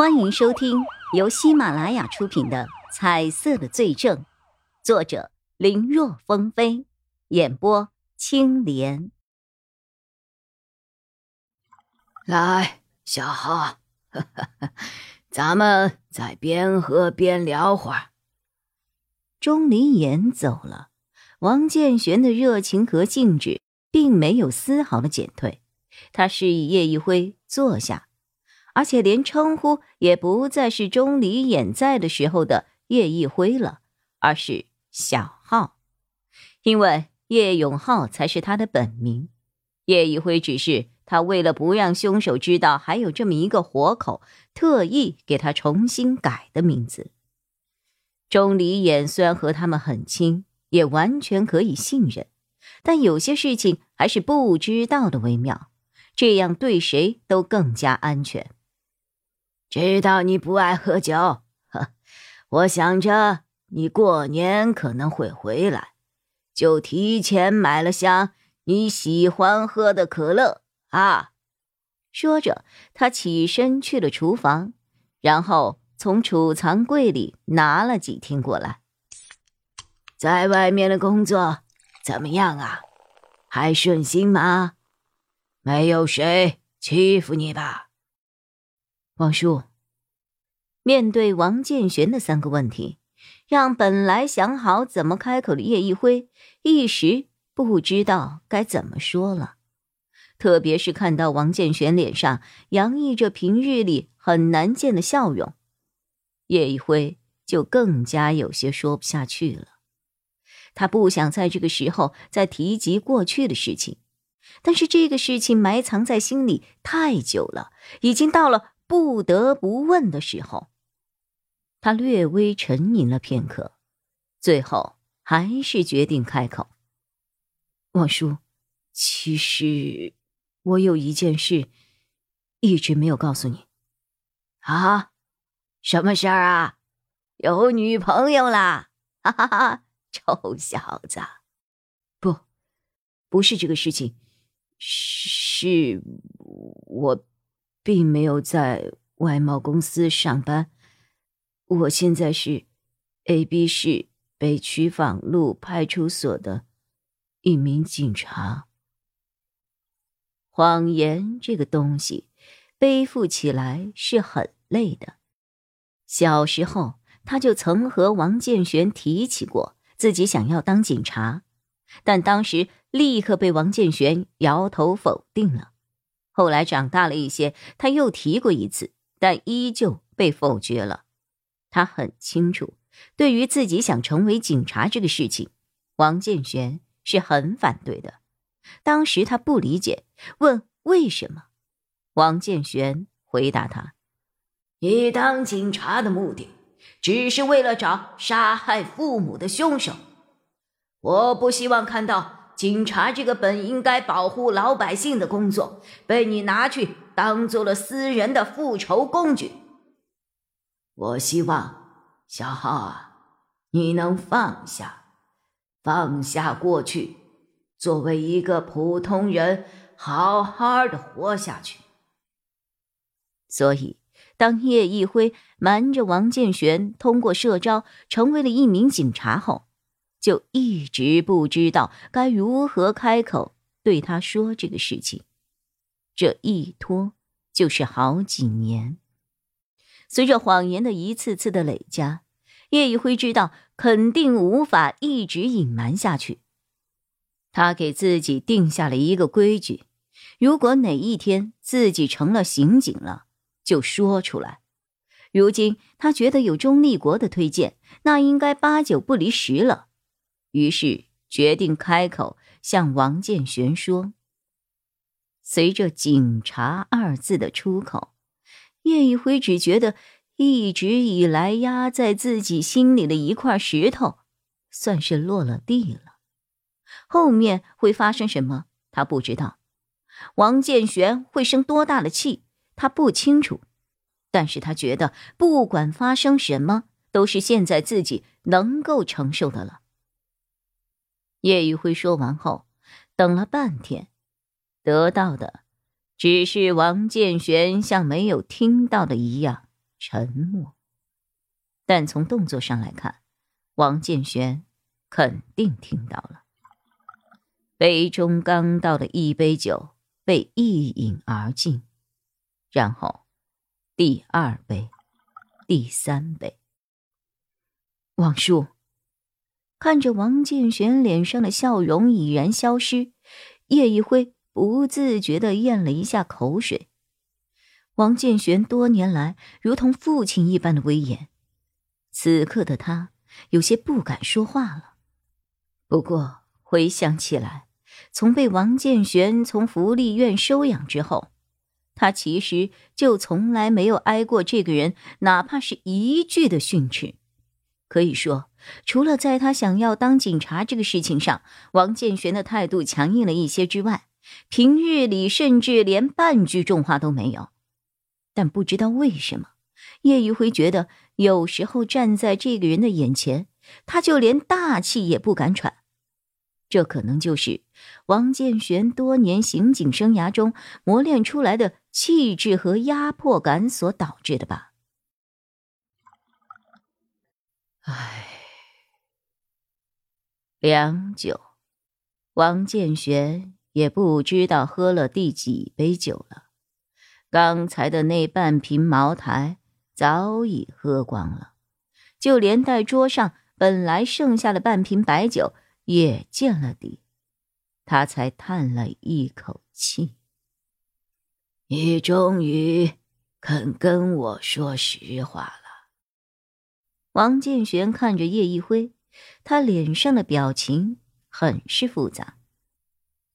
欢迎收听由喜马拉雅出品的《彩色的罪证》，作者林若风飞，演播青莲。来，小浩，咱们再边喝边聊会儿。钟离言走了，王建玄的热情和兴致并没有丝毫的减退。他示意叶一辉坐下。而且连称呼也不再是钟离眼在的时候的叶一辉了，而是小浩，因为叶永浩才是他的本名。叶一辉只是他为了不让凶手知道还有这么一个活口，特意给他重新改的名字。钟离眼虽然和他们很亲，也完全可以信任，但有些事情还是不知道的为妙，这样对谁都更加安全。知道你不爱喝酒，呵，我想着你过年可能会回来，就提前买了箱你喜欢喝的可乐啊。说着，他起身去了厨房，然后从储藏柜里拿了几听过来。在外面的工作怎么样啊？还顺心吗？没有谁欺负你吧？王叔，面对王建玄的三个问题，让本来想好怎么开口的叶一辉一时不知道该怎么说了。特别是看到王建玄脸上洋溢着平日里很难见的笑容，叶一辉就更加有些说不下去了。他不想在这个时候再提及过去的事情，但是这个事情埋藏在心里太久了，已经到了。不得不问的时候，他略微沉吟了片刻，最后还是决定开口：“王叔，其实我有一件事一直没有告诉你。”啊，什么事儿啊？有女朋友啦？哈哈哈！臭小子，不，不是这个事情，是我。并没有在外贸公司上班，我现在是 A B 市北区坊路派出所的一名警察。谎言这个东西，背负起来是很累的。小时候，他就曾和王建玄提起过自己想要当警察，但当时立刻被王建玄摇头否定了。后来长大了一些，他又提过一次，但依旧被否决了。他很清楚，对于自己想成为警察这个事情，王建玄是很反对的。当时他不理解，问为什么。王建玄回答他：“你当警察的目的，只是为了找杀害父母的凶手。我不希望看到。”警察这个本应该保护老百姓的工作，被你拿去当做了私人的复仇工具。我希望小浩啊，你能放下，放下过去，作为一个普通人，好好的活下去。所以，当叶一辉瞒着王建玄通过社招成为了一名警察后。就一直不知道该如何开口对他说这个事情，这一拖就是好几年。随着谎言的一次次的累加，叶一辉知道肯定无法一直隐瞒下去。他给自己定下了一个规矩：如果哪一天自己成了刑警了，就说出来。如今他觉得有钟立国的推荐，那应该八九不离十了。于是决定开口向王建玄说。随着“警察”二字的出口，叶一辉只觉得一直以来压在自己心里的一块石头，算是落了地了。后面会发生什么，他不知道；王建玄会生多大的气，他不清楚。但是他觉得，不管发生什么，都是现在自己能够承受的了。叶玉辉说完后，等了半天，得到的只是王建玄像没有听到的一样，沉默。但从动作上来看，王建玄肯定听到了。杯中刚倒的一杯酒被一饮而尽，然后第二杯、第三杯。王叔看着王建玄脸上的笑容已然消失，叶一辉不自觉的咽了一下口水。王建玄多年来如同父亲一般的威严，此刻的他有些不敢说话了。不过回想起来，从被王建玄从福利院收养之后，他其实就从来没有挨过这个人哪怕是一句的训斥。可以说，除了在他想要当警察这个事情上，王建玄的态度强硬了一些之外，平日里甚至连半句重话都没有。但不知道为什么，叶宇辉觉得有时候站在这个人的眼前，他就连大气也不敢喘。这可能就是王建玄多年刑警生涯中磨练出来的气质和压迫感所导致的吧。唉，良久，王建玄也不知道喝了第几杯酒了。刚才的那半瓶茅台早已喝光了，就连带桌上本来剩下的半瓶白酒。也见了底，他才叹了一口气。你终于肯跟我说实话。王建玄看着叶一辉，他脸上的表情很是复杂，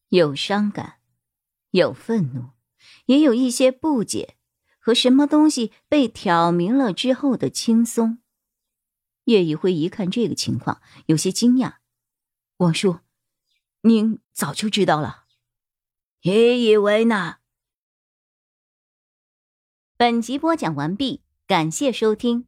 有伤感，有愤怒，也有一些不解和什么东西被挑明了之后的轻松。叶一辉一看这个情况，有些惊讶。王叔，您早就知道了。你以为呢？本集播讲完毕，感谢收听。